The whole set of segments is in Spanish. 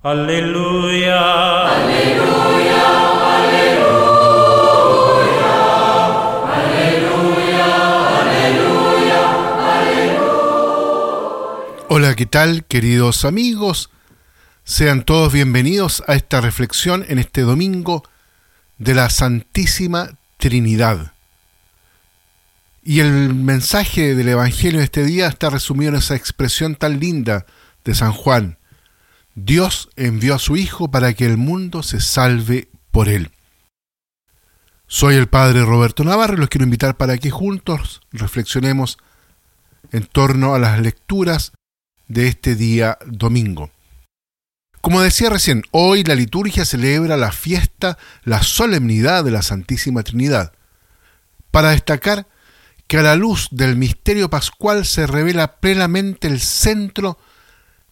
Aleluya. Aleluya. Aleluya. Aleluya. Aleluya. Hola, ¿qué tal, queridos amigos? Sean todos bienvenidos a esta reflexión en este domingo de la Santísima Trinidad. Y el mensaje del Evangelio de este día está resumido en esa expresión tan linda de San Juan. Dios envió a su Hijo para que el mundo se salve por él. Soy el Padre Roberto Navarro y los quiero invitar para que juntos reflexionemos en torno a las lecturas de este día domingo. Como decía recién, hoy la liturgia celebra la fiesta, la solemnidad de la Santísima Trinidad, para destacar que a la luz del misterio pascual se revela plenamente el centro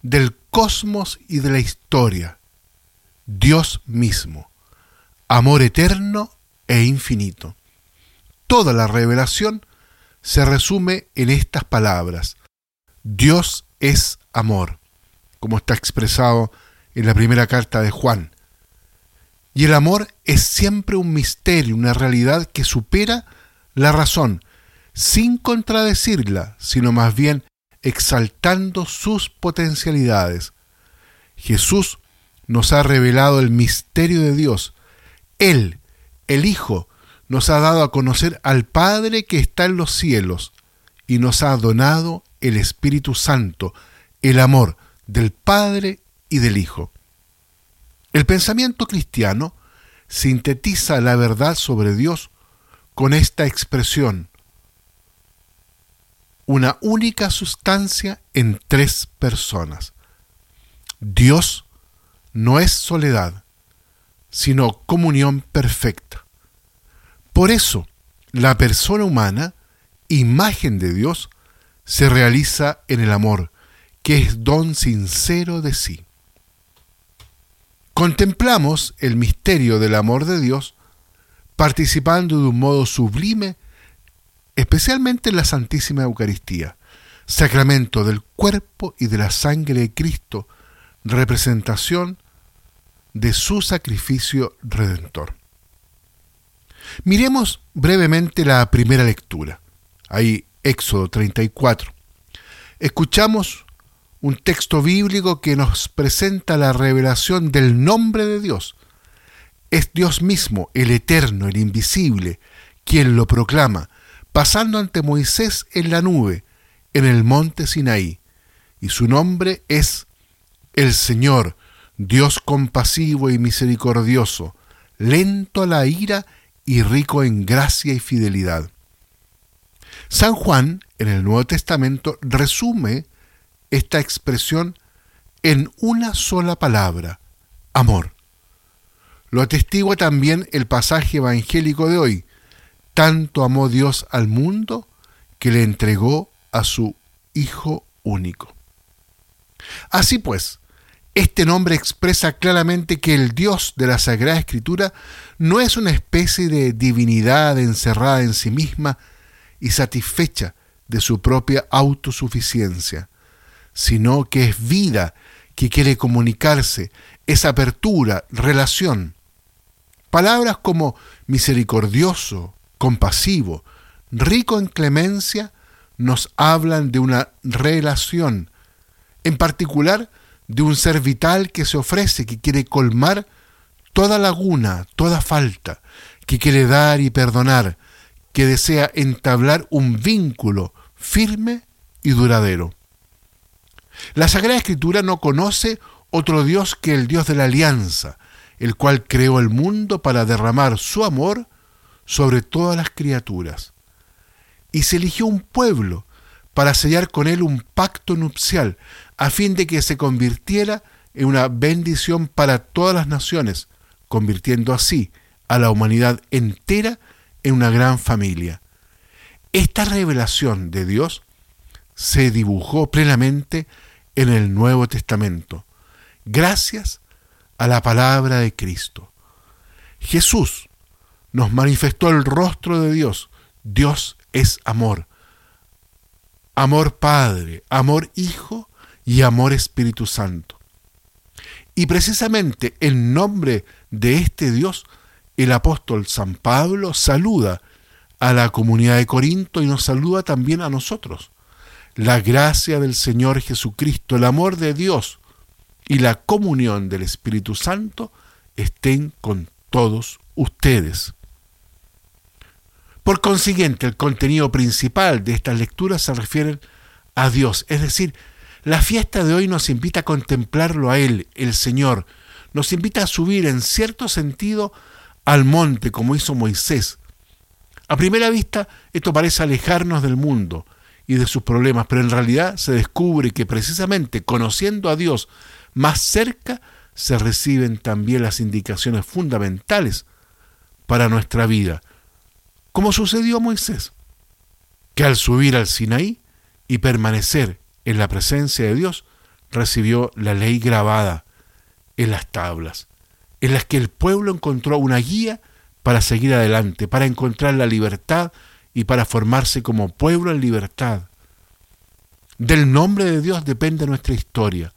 del cosmos y de la historia, Dios mismo, amor eterno e infinito. Toda la revelación se resume en estas palabras. Dios es amor, como está expresado en la primera carta de Juan. Y el amor es siempre un misterio, una realidad que supera la razón, sin contradecirla, sino más bien exaltando sus potencialidades. Jesús nos ha revelado el misterio de Dios. Él, el Hijo, nos ha dado a conocer al Padre que está en los cielos y nos ha donado el Espíritu Santo, el amor del Padre y del Hijo. El pensamiento cristiano sintetiza la verdad sobre Dios con esta expresión, una única sustancia en tres personas. Dios no es soledad, sino comunión perfecta. Por eso, la persona humana, imagen de Dios, se realiza en el amor, que es don sincero de sí. Contemplamos el misterio del amor de Dios participando de un modo sublime especialmente en la Santísima Eucaristía, sacramento del cuerpo y de la sangre de Cristo, representación de su sacrificio redentor. Miremos brevemente la primera lectura, ahí Éxodo 34. Escuchamos un texto bíblico que nos presenta la revelación del nombre de Dios. Es Dios mismo, el eterno, el invisible, quien lo proclama, pasando ante Moisés en la nube, en el monte Sinaí, y su nombre es el Señor, Dios compasivo y misericordioso, lento a la ira y rico en gracia y fidelidad. San Juan, en el Nuevo Testamento, resume esta expresión en una sola palabra, amor. Lo atestigua también el pasaje evangélico de hoy, tanto amó Dios al mundo que le entregó a su Hijo único. Así pues, este nombre expresa claramente que el Dios de la Sagrada Escritura no es una especie de divinidad encerrada en sí misma y satisfecha de su propia autosuficiencia, sino que es vida que quiere comunicarse, es apertura, relación. Palabras como misericordioso, compasivo, rico en clemencia, nos hablan de una relación, en particular de un ser vital que se ofrece, que quiere colmar toda laguna, toda falta, que quiere dar y perdonar, que desea entablar un vínculo firme y duradero. La Sagrada Escritura no conoce otro Dios que el Dios de la alianza, el cual creó el mundo para derramar su amor sobre todas las criaturas. Y se eligió un pueblo para sellar con él un pacto nupcial, a fin de que se convirtiera en una bendición para todas las naciones, convirtiendo así a la humanidad entera en una gran familia. Esta revelación de Dios se dibujó plenamente en el Nuevo Testamento, gracias a la palabra de Cristo. Jesús nos manifestó el rostro de Dios. Dios es amor. Amor Padre, amor Hijo y amor Espíritu Santo. Y precisamente en nombre de este Dios, el apóstol San Pablo saluda a la comunidad de Corinto y nos saluda también a nosotros. La gracia del Señor Jesucristo, el amor de Dios y la comunión del Espíritu Santo estén con todos ustedes. Por consiguiente, el contenido principal de estas lecturas se refiere a Dios, es decir, la fiesta de hoy nos invita a contemplarlo a Él, el Señor, nos invita a subir en cierto sentido al monte como hizo Moisés. A primera vista, esto parece alejarnos del mundo y de sus problemas, pero en realidad se descubre que precisamente conociendo a Dios más cerca, se reciben también las indicaciones fundamentales para nuestra vida, como sucedió a Moisés, que al subir al Sinaí y permanecer en la presencia de Dios, recibió la ley grabada en las tablas, en las que el pueblo encontró una guía para seguir adelante, para encontrar la libertad y para formarse como pueblo en libertad. Del nombre de Dios depende nuestra historia.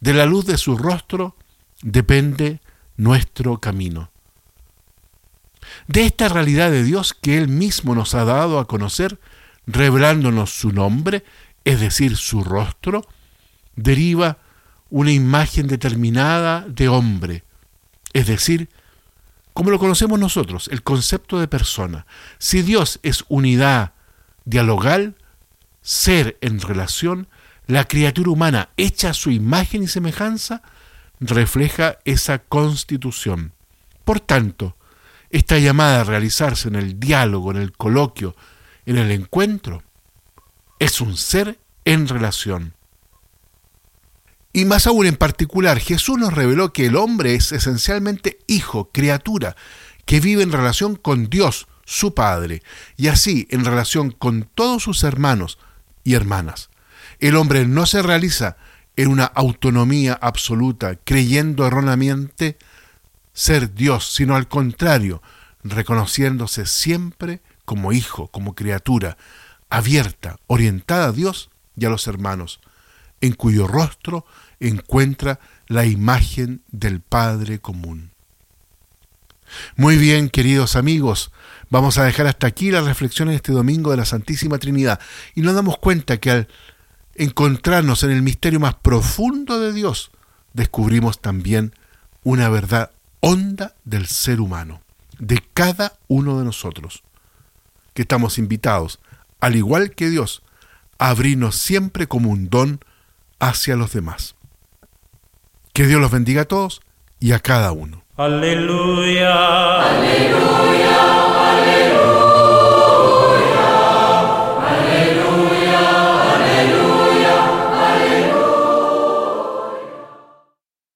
De la luz de su rostro depende nuestro camino. De esta realidad de Dios que Él mismo nos ha dado a conocer, revelándonos su nombre, es decir, su rostro, deriva una imagen determinada de hombre, es decir, como lo conocemos nosotros, el concepto de persona. Si Dios es unidad dialogal, ser en relación, la criatura humana hecha a su imagen y semejanza refleja esa constitución. Por tanto, esta llamada a realizarse en el diálogo, en el coloquio, en el encuentro, es un ser en relación. Y más aún en particular, Jesús nos reveló que el hombre es esencialmente hijo, criatura, que vive en relación con Dios, su Padre, y así en relación con todos sus hermanos y hermanas. El hombre no se realiza en una autonomía absoluta, creyendo erróneamente ser Dios, sino al contrario, reconociéndose siempre como hijo, como criatura, abierta, orientada a Dios y a los hermanos, en cuyo rostro encuentra la imagen del Padre común. Muy bien, queridos amigos, vamos a dejar hasta aquí la reflexión en este domingo de la Santísima Trinidad y nos damos cuenta que al encontrarnos en el misterio más profundo de Dios, descubrimos también una verdad honda del ser humano, de cada uno de nosotros, que estamos invitados, al igual que Dios, a abrirnos siempre como un don hacia los demás. Que Dios los bendiga a todos y a cada uno. Aleluya. Aleluya. Aleluya.